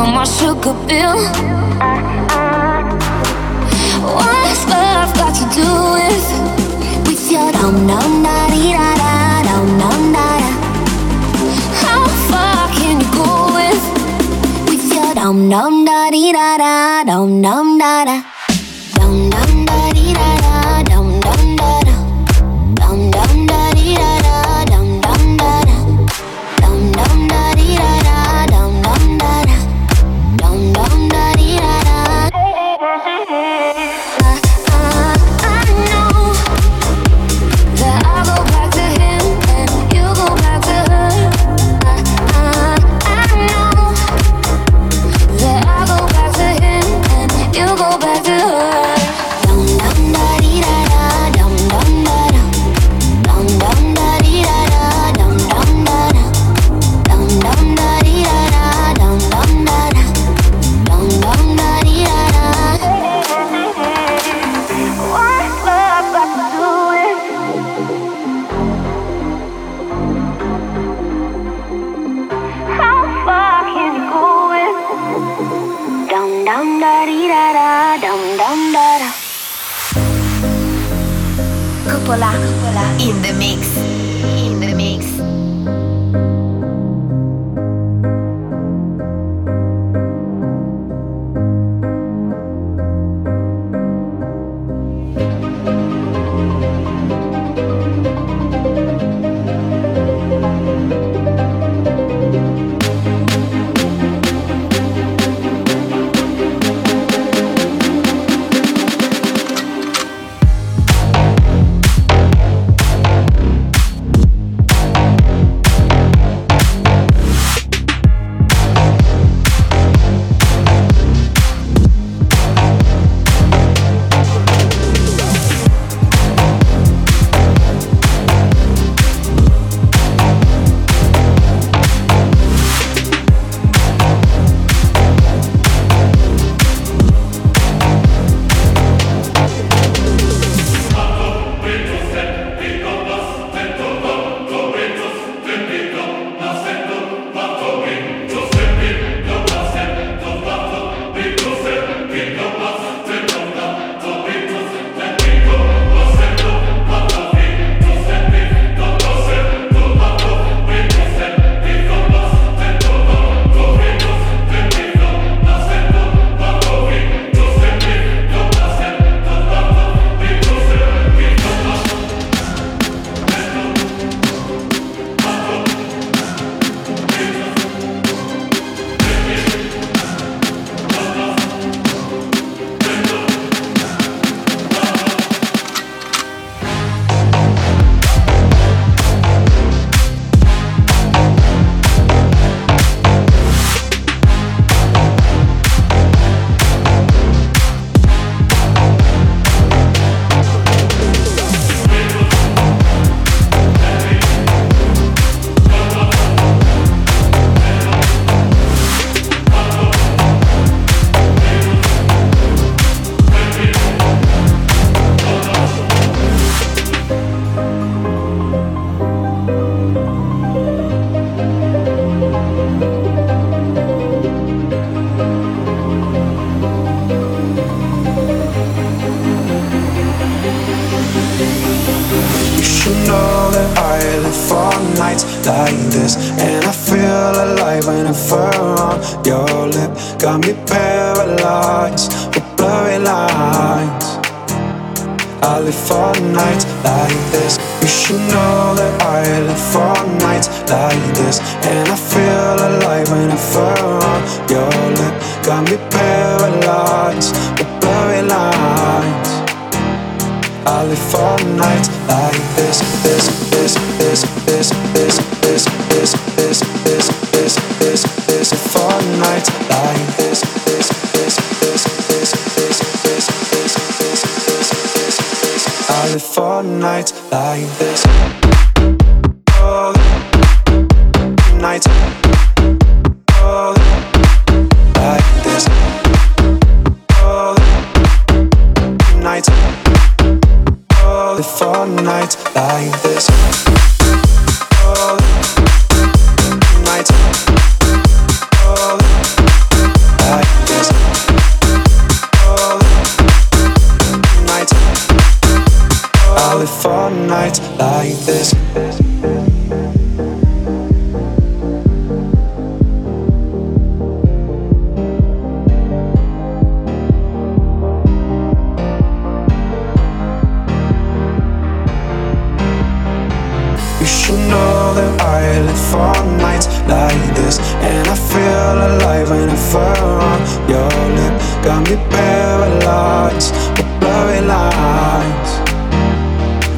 Want my sugar bill? What's love got to do with with your dum dum da dee da da dum dum da da? How far can you go with with your dum dum da dee da da dum dum da da?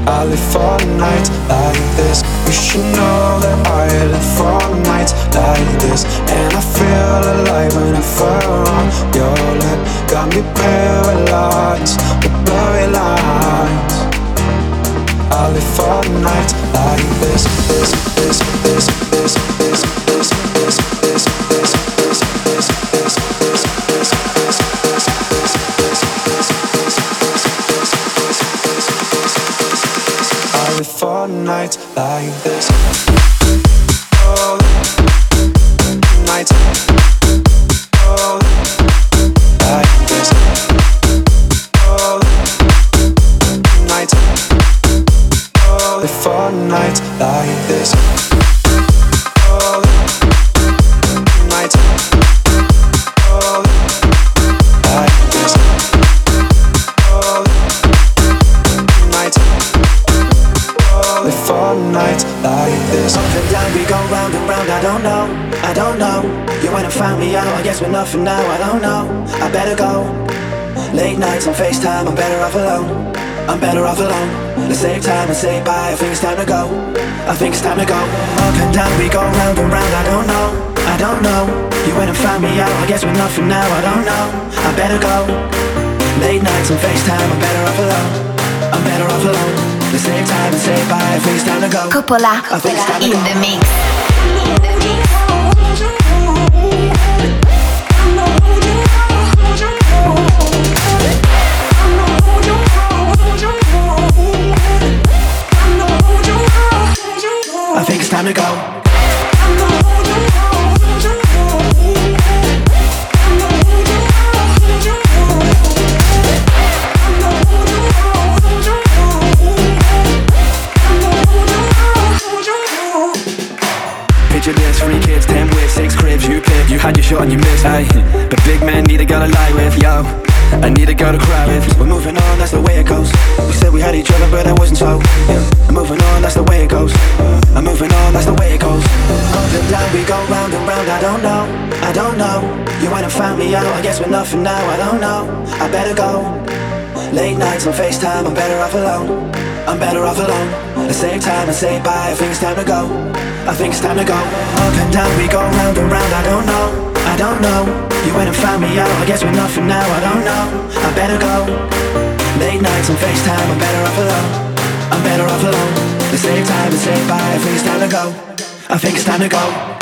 I live for nights like this. You should know that I live for nights like this. And I feel alive when I fall on your lap. Got me paralyzed with blurry lines. I live for nights like this, this, this, this, this, this. this. Nights like this. Say bye. I think it's time to go. I think it's time to go. Up and down, we go round and round. I don't know, I don't know. You went and found me out. I guess we're nothing now. I don't know. I better go. Late nights on FaceTime. I'm better off alone. I'm better off alone. The same time and say bye. I think it's time to go. Coppola, I think it's time to in go. the mix. I nothing now I don't know, I better go Late nights on FaceTime, I'm better off alone. I'm better off alone. The same time and say bye. I think it's time to go. I think it's time to go. Up and down, we go round and round. I don't know, I don't know. You went and found me out. I guess we're nothing now. I don't know. I better go. Late nights on FaceTime, I'm better off alone. I'm better off alone. The same time and say bye. I think it's time to go. I think it's time to go.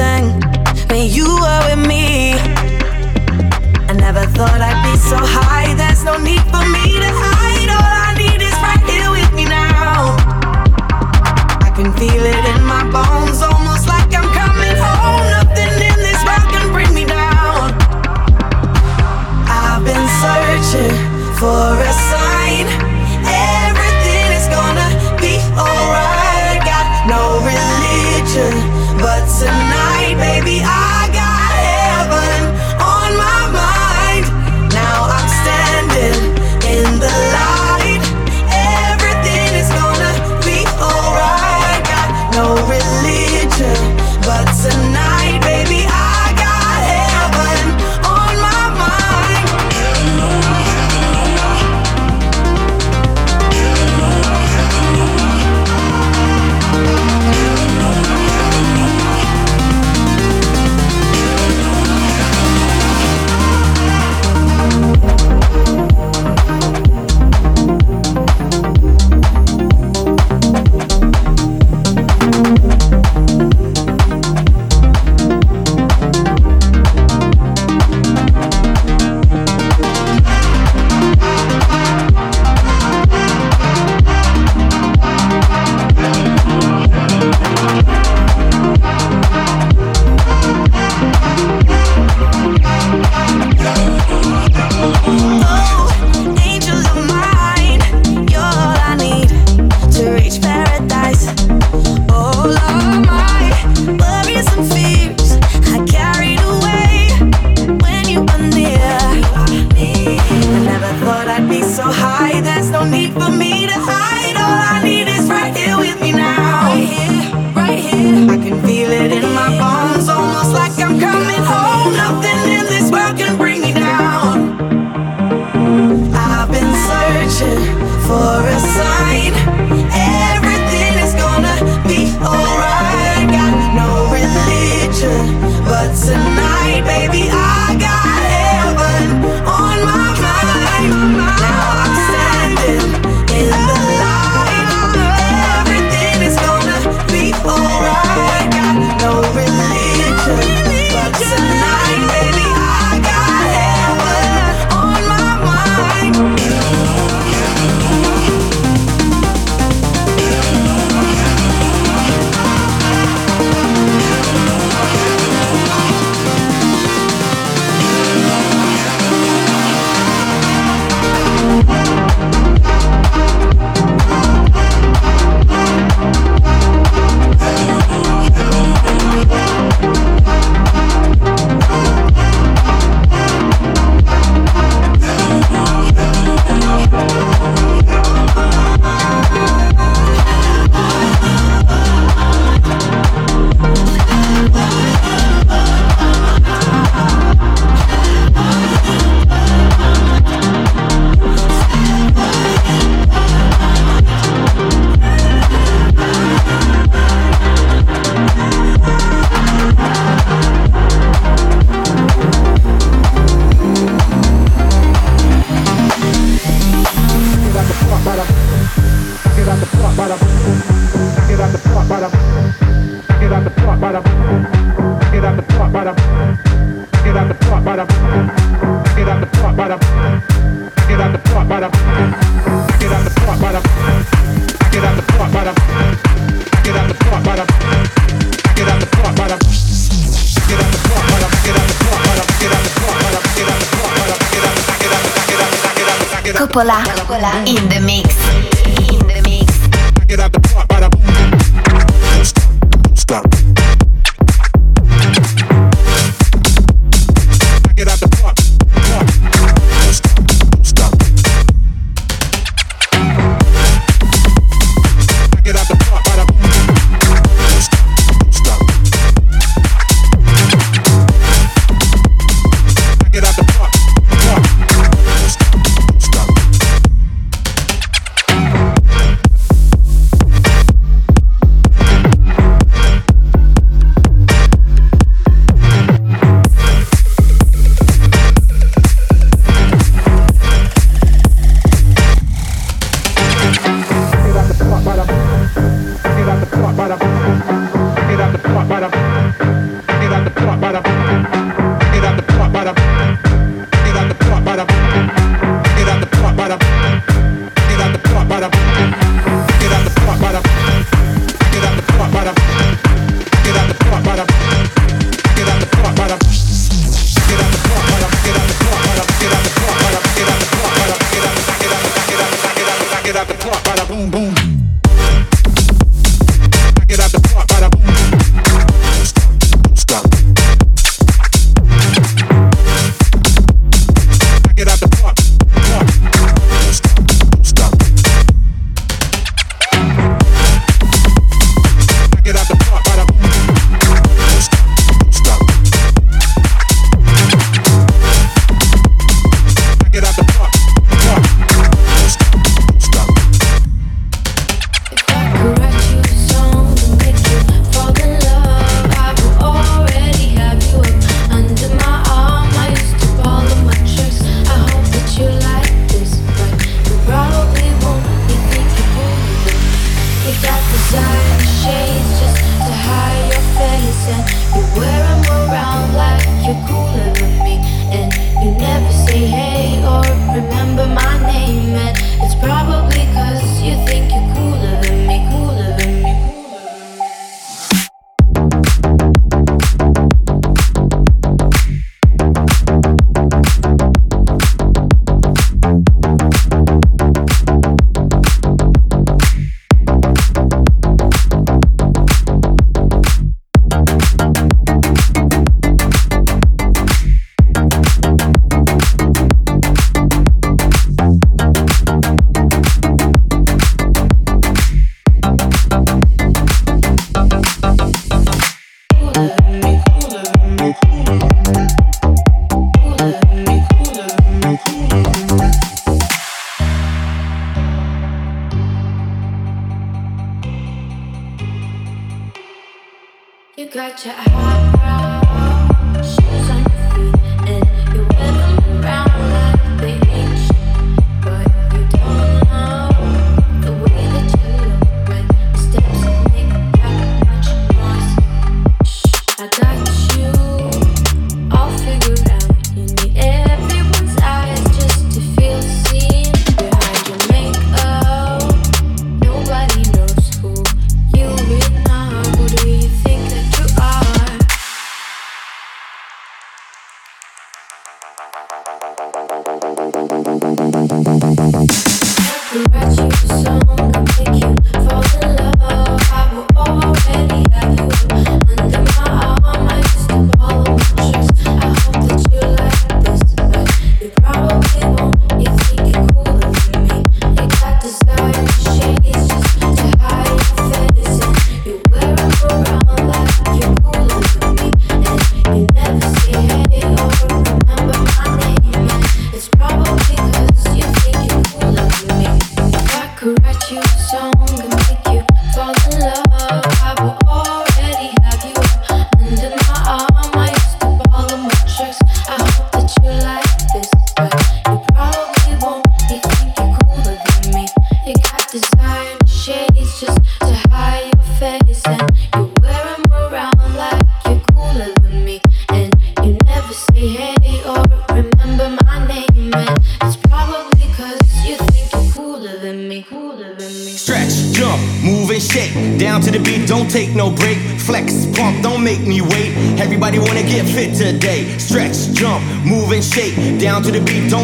sang when you were with me. I never thought I'd be so high. There's no need for me to hide. All I need is right here with me now. I can feel it in my bones, almost like I'm coming home. Nothing in this world can bring me down. I've been searching for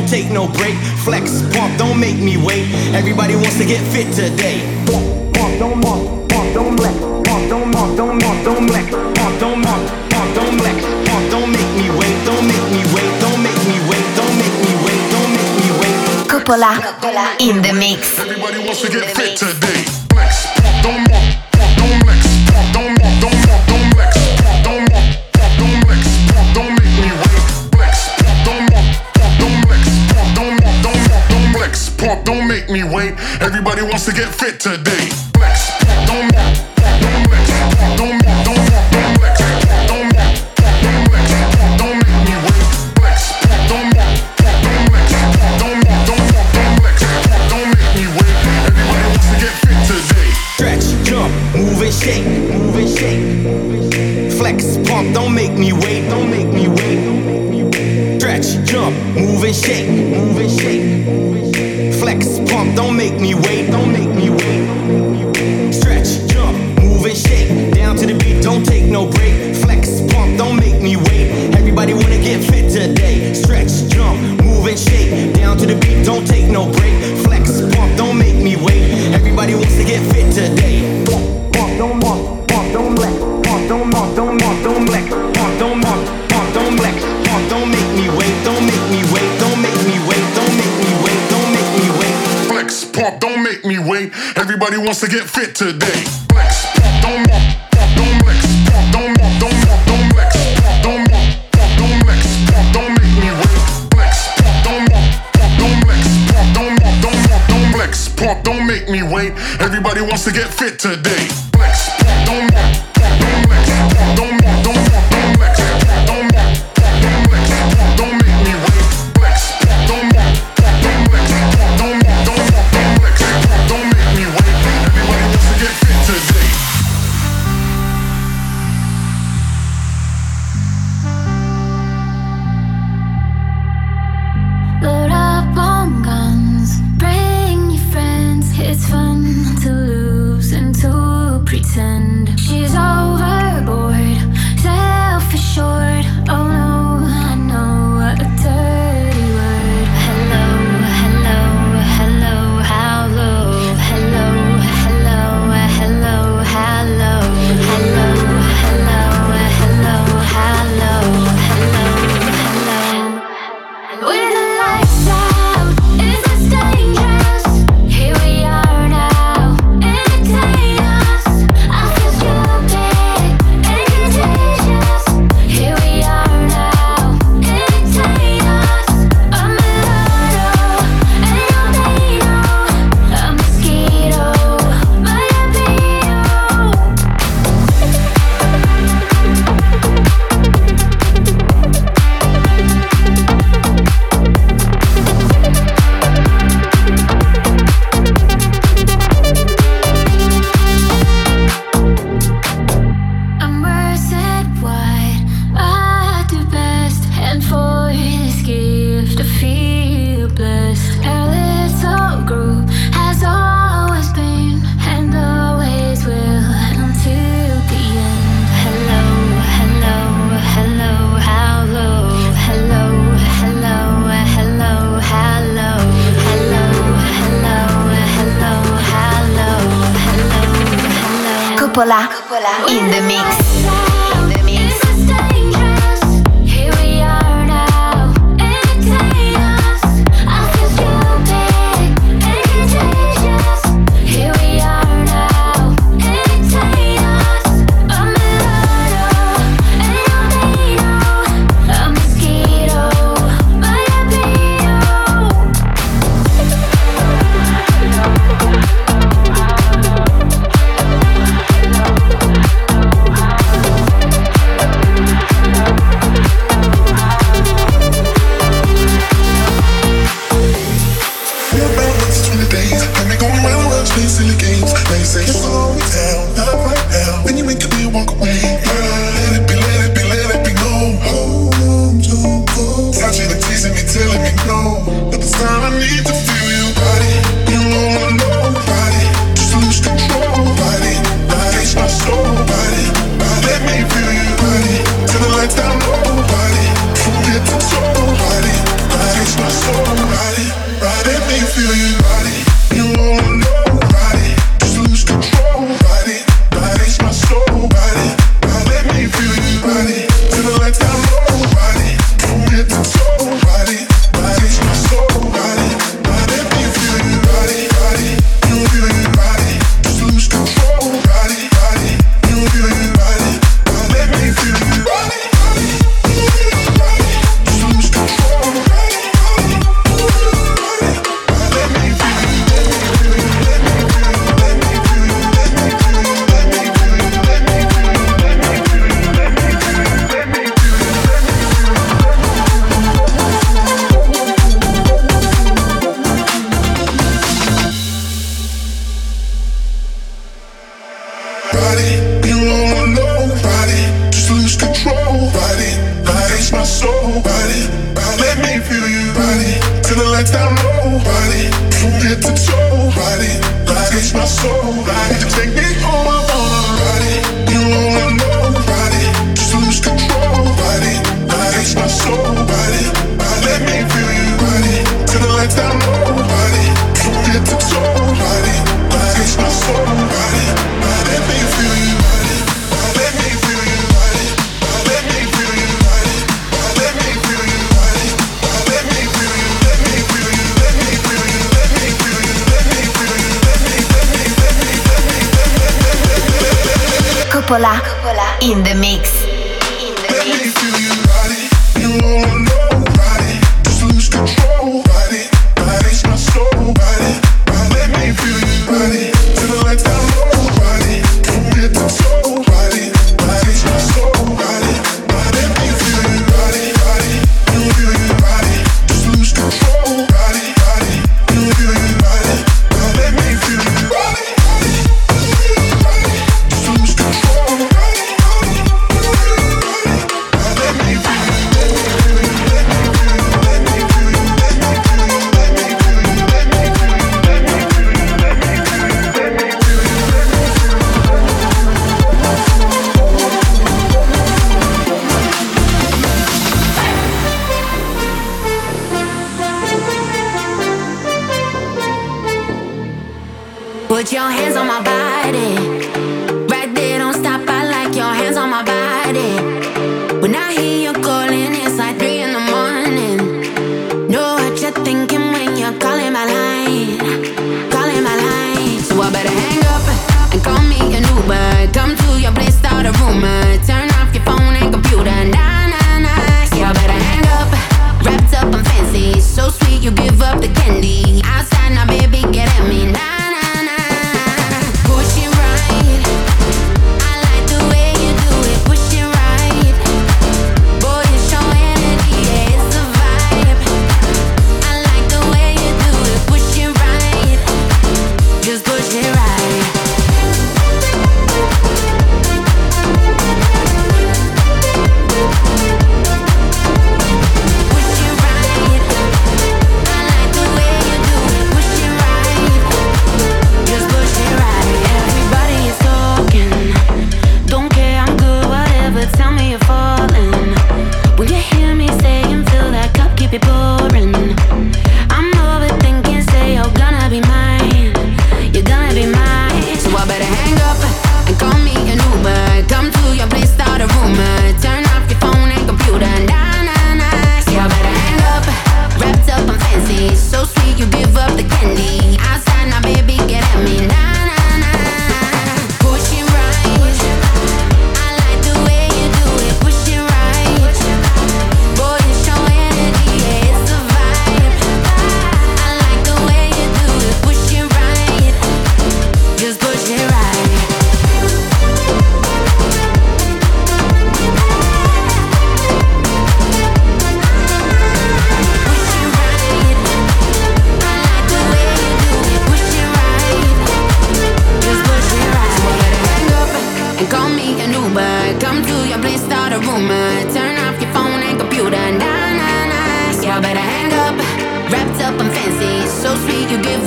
take no break. Flex, pump, don't make me wait. Everybody wants to get fit today. Pump, pump, don't pump, pump, don't. Pump, don't pump, don't pump, don't. Pump, don't pump, pump, don't. Pump, don't make me wait, don't make me wait, don't make me wait, don't make me wait, don't make me wait. Coppola, Coppola in the mix. Everybody wants to get fit today. today. Pump, don't make me wait. Everybody wants to get fit today. Flex, pump, don't wants to get fit today. Flex, don't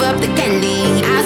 up the candy. Outside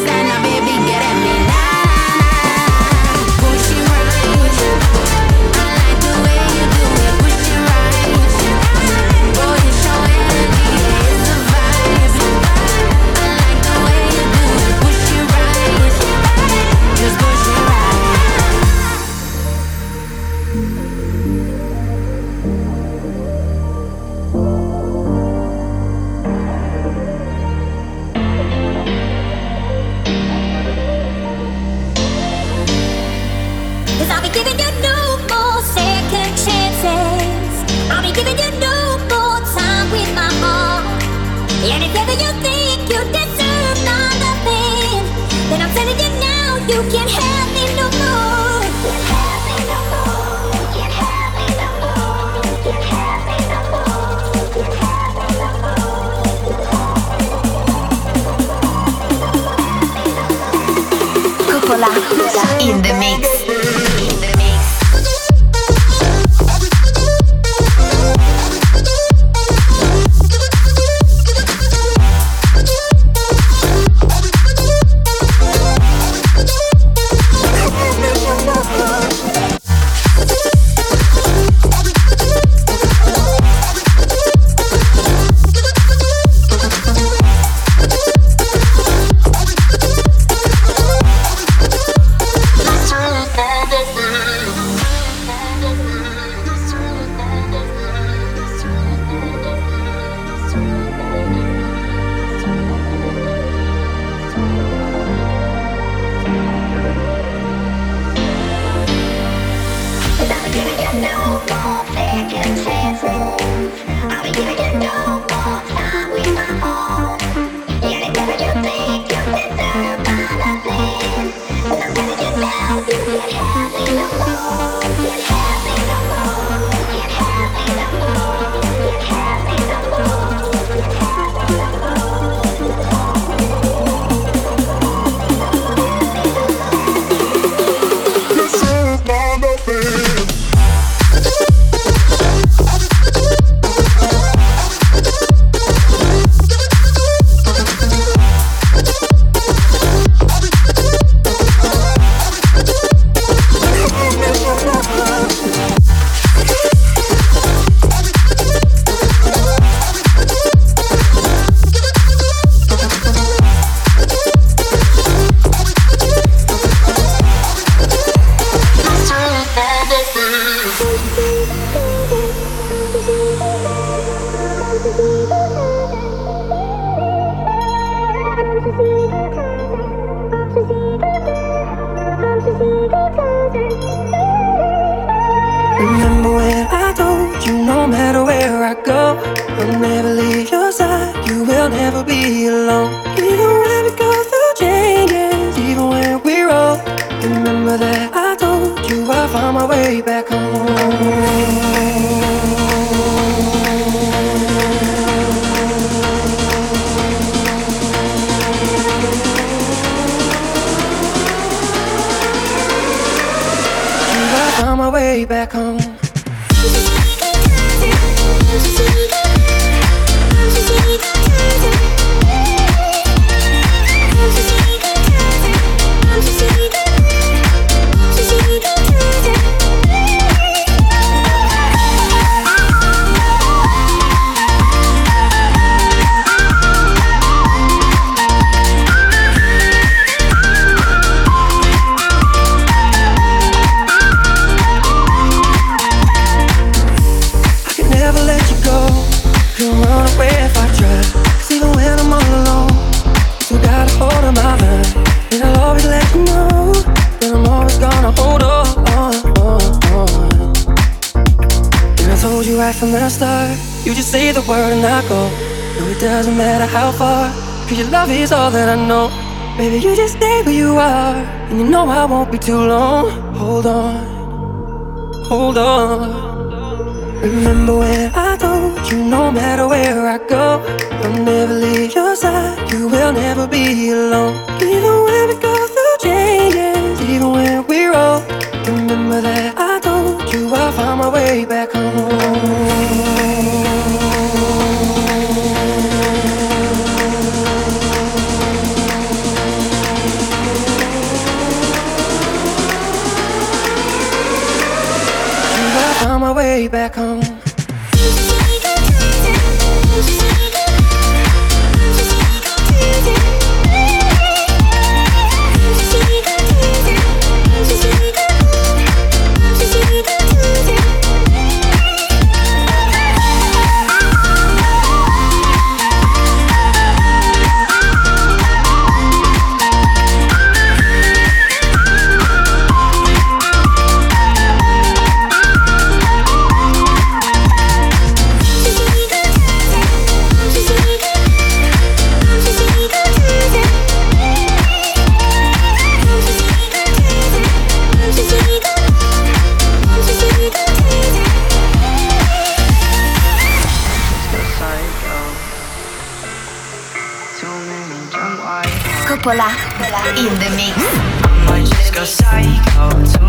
in the mix. I might just go psycho.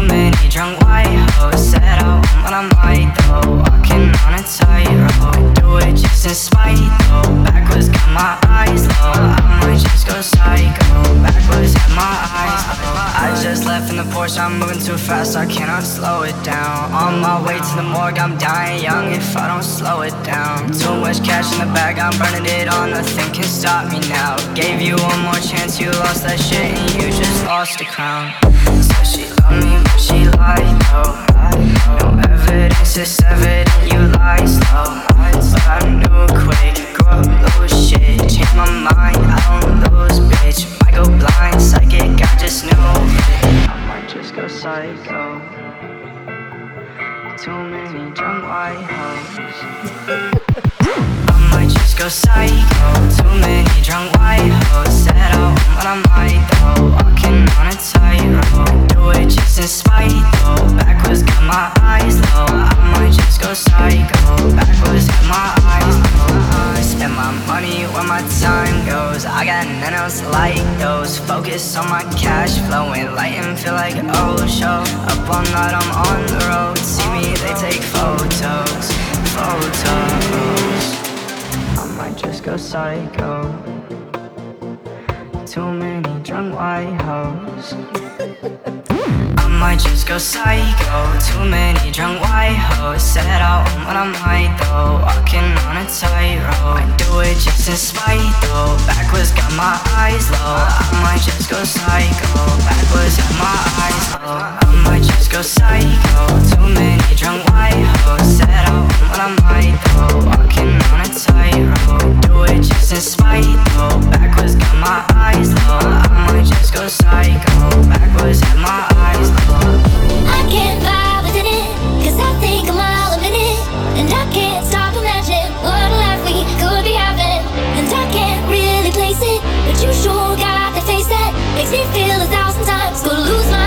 in the morgue, I'm dying young if I don't slow it down. Too much cash in the bag, I'm burning it all, nothing can stop me now. Gave you one more chance, you lost that shit, and you just lost a crown. Said she loved me, but she lied, no. No evidence is evident, you lie slow. But I knew quick, grow those shit. Change my mind, I don't lose, bitch. I go blind, psychic, I just knew. I might just go psycho too many drunk white hoes. I might just go psycho. Too many drunk white hoes. Set out on what I might though. Walking on a tightrope. Do it just in spite though. Backwards got my eyes low. I might just go psycho. Backwards got my eyes low. Spend my money where my time goes. I got none else like those. Focus on my cash flowing, light and feel like oh show. Up all night, I'm on the road. See me, they take photos, photos. I might just go psycho. Too many drunk white hoes. Might just go psycho. Too many drunk white hoes. Said I won't, but I might though. Walking on a tightrope. I do it just in spite though. Backwards got my eyes low. I might just go psycho. Backwards got my eyes low. I might just go psycho. Too many drunk white hoes. Said I won't, but I might though. Walking on a tightrope. Do it just in spite though. Backwards got my eyes low. I might just go psycho. Backwards got my eyes low. I can't vibe within it, I think a mile a minute. And I can't stop imagining what a life we could be having. And I can't really place it, but you sure got the face that makes me feel a thousand times. Gonna lose myself,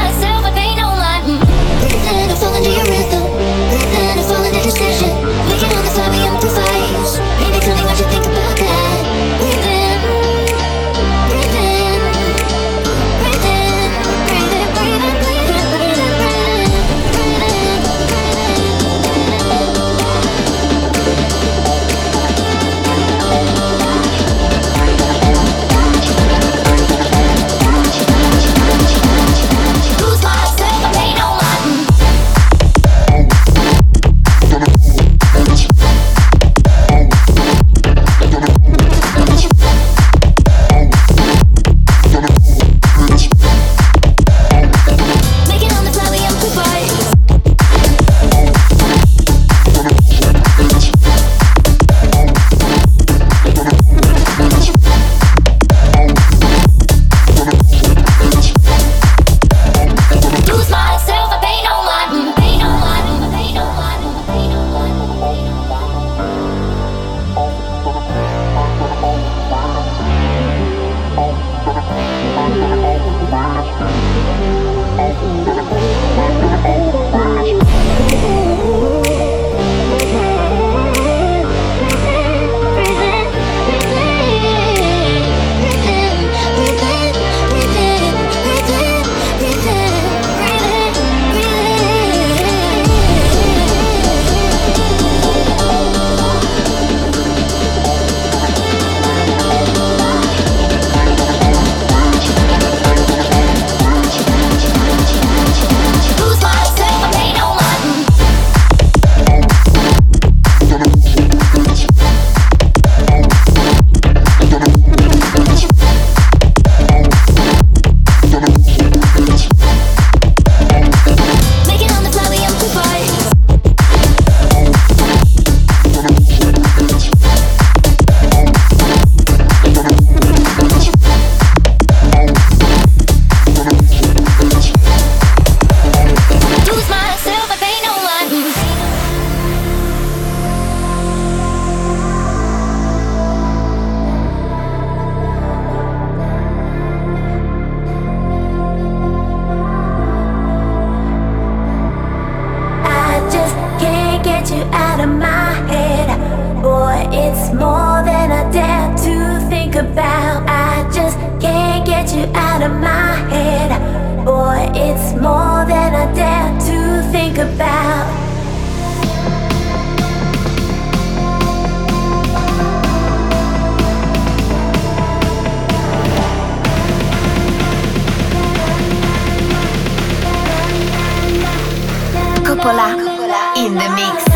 mix.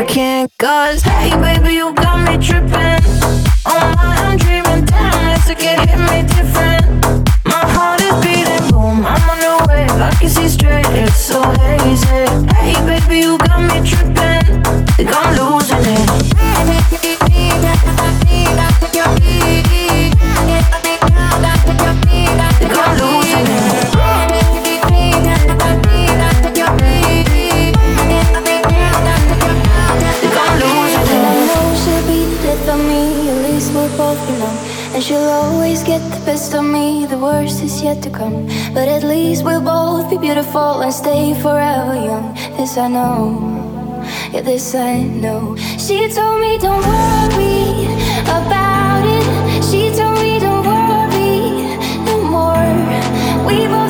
I can't cause Hey baby, you got me tripping. Oh my, I'm dreaming, damn, it's like it hit me different. My heart is beating, boom, I'm on the wave I can see straight, it's so hazy. Hey baby, you got me tripping. Think I'm losing it. worst is yet to come. But at least we'll both be beautiful and stay forever young. This I know, yeah, this I know. She told me, don't worry about it. She told me, don't worry no more. We both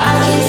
I can